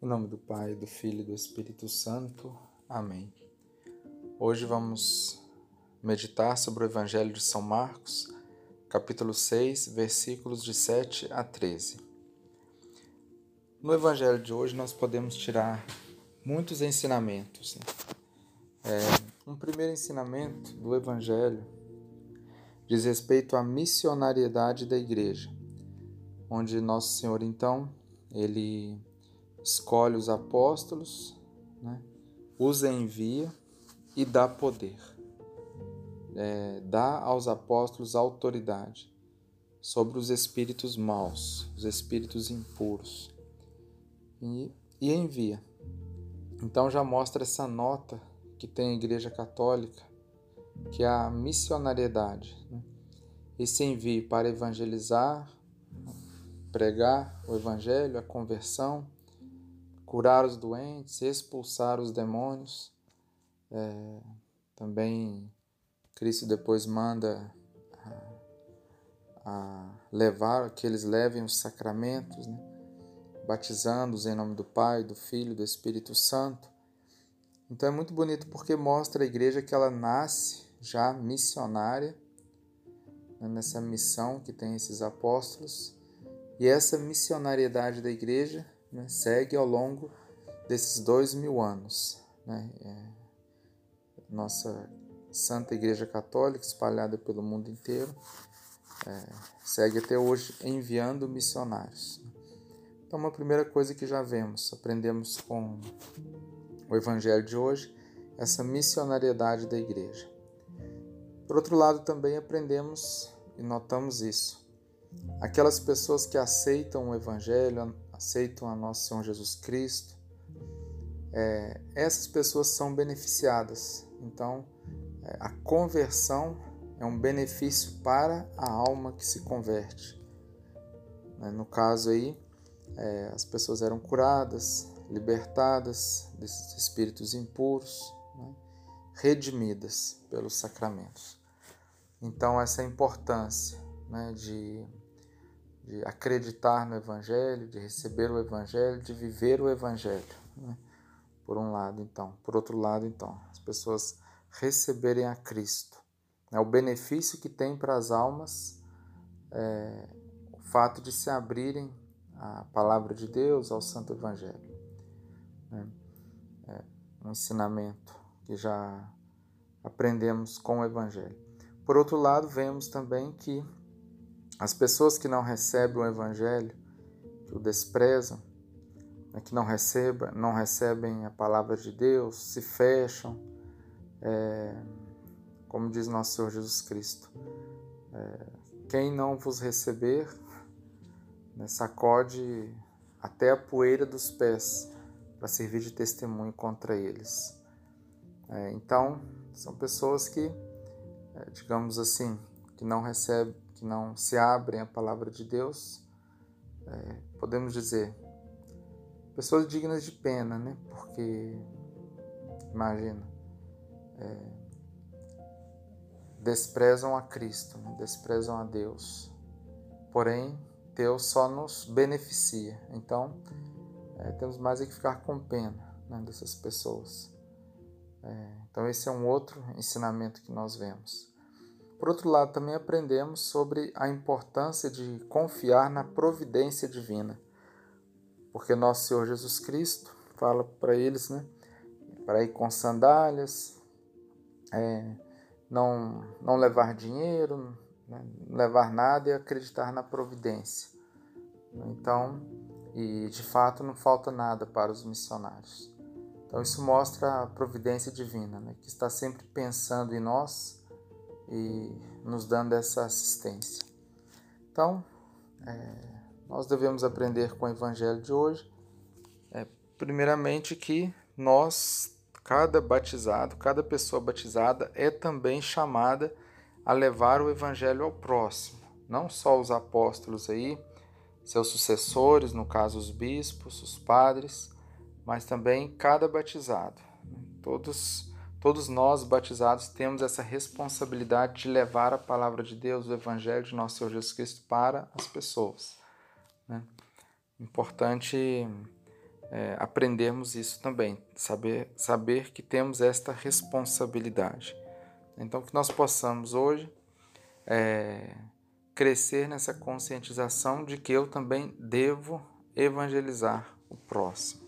Em nome do Pai, do Filho e do Espírito Santo. Amém. Hoje vamos meditar sobre o Evangelho de São Marcos, capítulo 6, versículos de 7 a 13. No Evangelho de hoje nós podemos tirar muitos ensinamentos. Né? É, um primeiro ensinamento do Evangelho diz respeito à missionariedade da igreja, onde Nosso Senhor então ele escolhe os apóstolos, né? os envia e dá poder. É, dá aos apóstolos autoridade sobre os espíritos maus, os espíritos impuros, e, e envia. Então já mostra essa nota que tem a Igreja Católica, que é a missionariedade. Né? Esse envio para evangelizar, pregar o Evangelho, a conversão, curar os doentes, expulsar os demônios. É, também Cristo depois manda a, a levar que eles levem os sacramentos, né? batizando-os em nome do Pai, do Filho, do Espírito Santo. Então é muito bonito porque mostra a igreja que ela nasce já missionária, né? nessa missão que tem esses apóstolos. E essa missionariedade da igreja né, segue ao longo desses dois mil anos. Né? É, nossa Santa Igreja Católica, espalhada pelo mundo inteiro, é, segue até hoje enviando missionários. Então, uma primeira coisa que já vemos, aprendemos com o Evangelho de hoje, essa missionariedade da igreja. Por outro lado, também aprendemos e notamos isso. Aquelas pessoas que aceitam o Evangelho, aceitam a nosso Senhor Jesus Cristo, é, essas pessoas são beneficiadas. Então, é, a conversão é um benefício para a alma que se converte. Né, no caso aí, é, as pessoas eram curadas, libertadas desses espíritos impuros, né, redimidas pelos sacramentos. Então, essa importância né, de de acreditar no Evangelho, de receber o Evangelho, de viver o Evangelho. Né? Por um lado, então. Por outro lado, então, as pessoas receberem a Cristo. É o benefício que tem para as almas é, o fato de se abrirem à palavra de Deus, ao Santo Evangelho. Né? É um ensinamento que já aprendemos com o Evangelho. Por outro lado, vemos também que as pessoas que não recebem o Evangelho, que o desprezam, né, que não, receba, não recebem a palavra de Deus, se fecham, é, como diz nosso Senhor Jesus Cristo. É, quem não vos receber, né, sacode até a poeira dos pés para servir de testemunho contra eles. É, então, são pessoas que, é, digamos assim, que não recebem que não se abrem à palavra de Deus, é, podemos dizer, pessoas dignas de pena, né? Porque, imagina, é, desprezam a Cristo, né? desprezam a Deus. Porém, Deus só nos beneficia. Então, é, temos mais é que ficar com pena né, dessas pessoas. É, então, esse é um outro ensinamento que nós vemos. Por outro lado, também aprendemos sobre a importância de confiar na providência divina, porque nosso Senhor Jesus Cristo fala para eles, né, para ir com sandálias, é, não, não levar dinheiro, né, não levar nada e acreditar na providência. Então, e de fato não falta nada para os missionários. Então, isso mostra a providência divina, né, que está sempre pensando em nós e nos dando essa assistência. Então, é, nós devemos aprender com o Evangelho de hoje, é, primeiramente, que nós, cada batizado, cada pessoa batizada, é também chamada a levar o Evangelho ao próximo, não só os apóstolos aí, seus sucessores, no caso os bispos, os padres, mas também cada batizado. Todos Todos nós, batizados, temos essa responsabilidade de levar a palavra de Deus, o Evangelho de nosso Senhor Jesus Cristo para as pessoas. Né? Importante é, aprendermos isso também, saber, saber que temos esta responsabilidade. Então, que nós possamos hoje é, crescer nessa conscientização de que eu também devo evangelizar o próximo.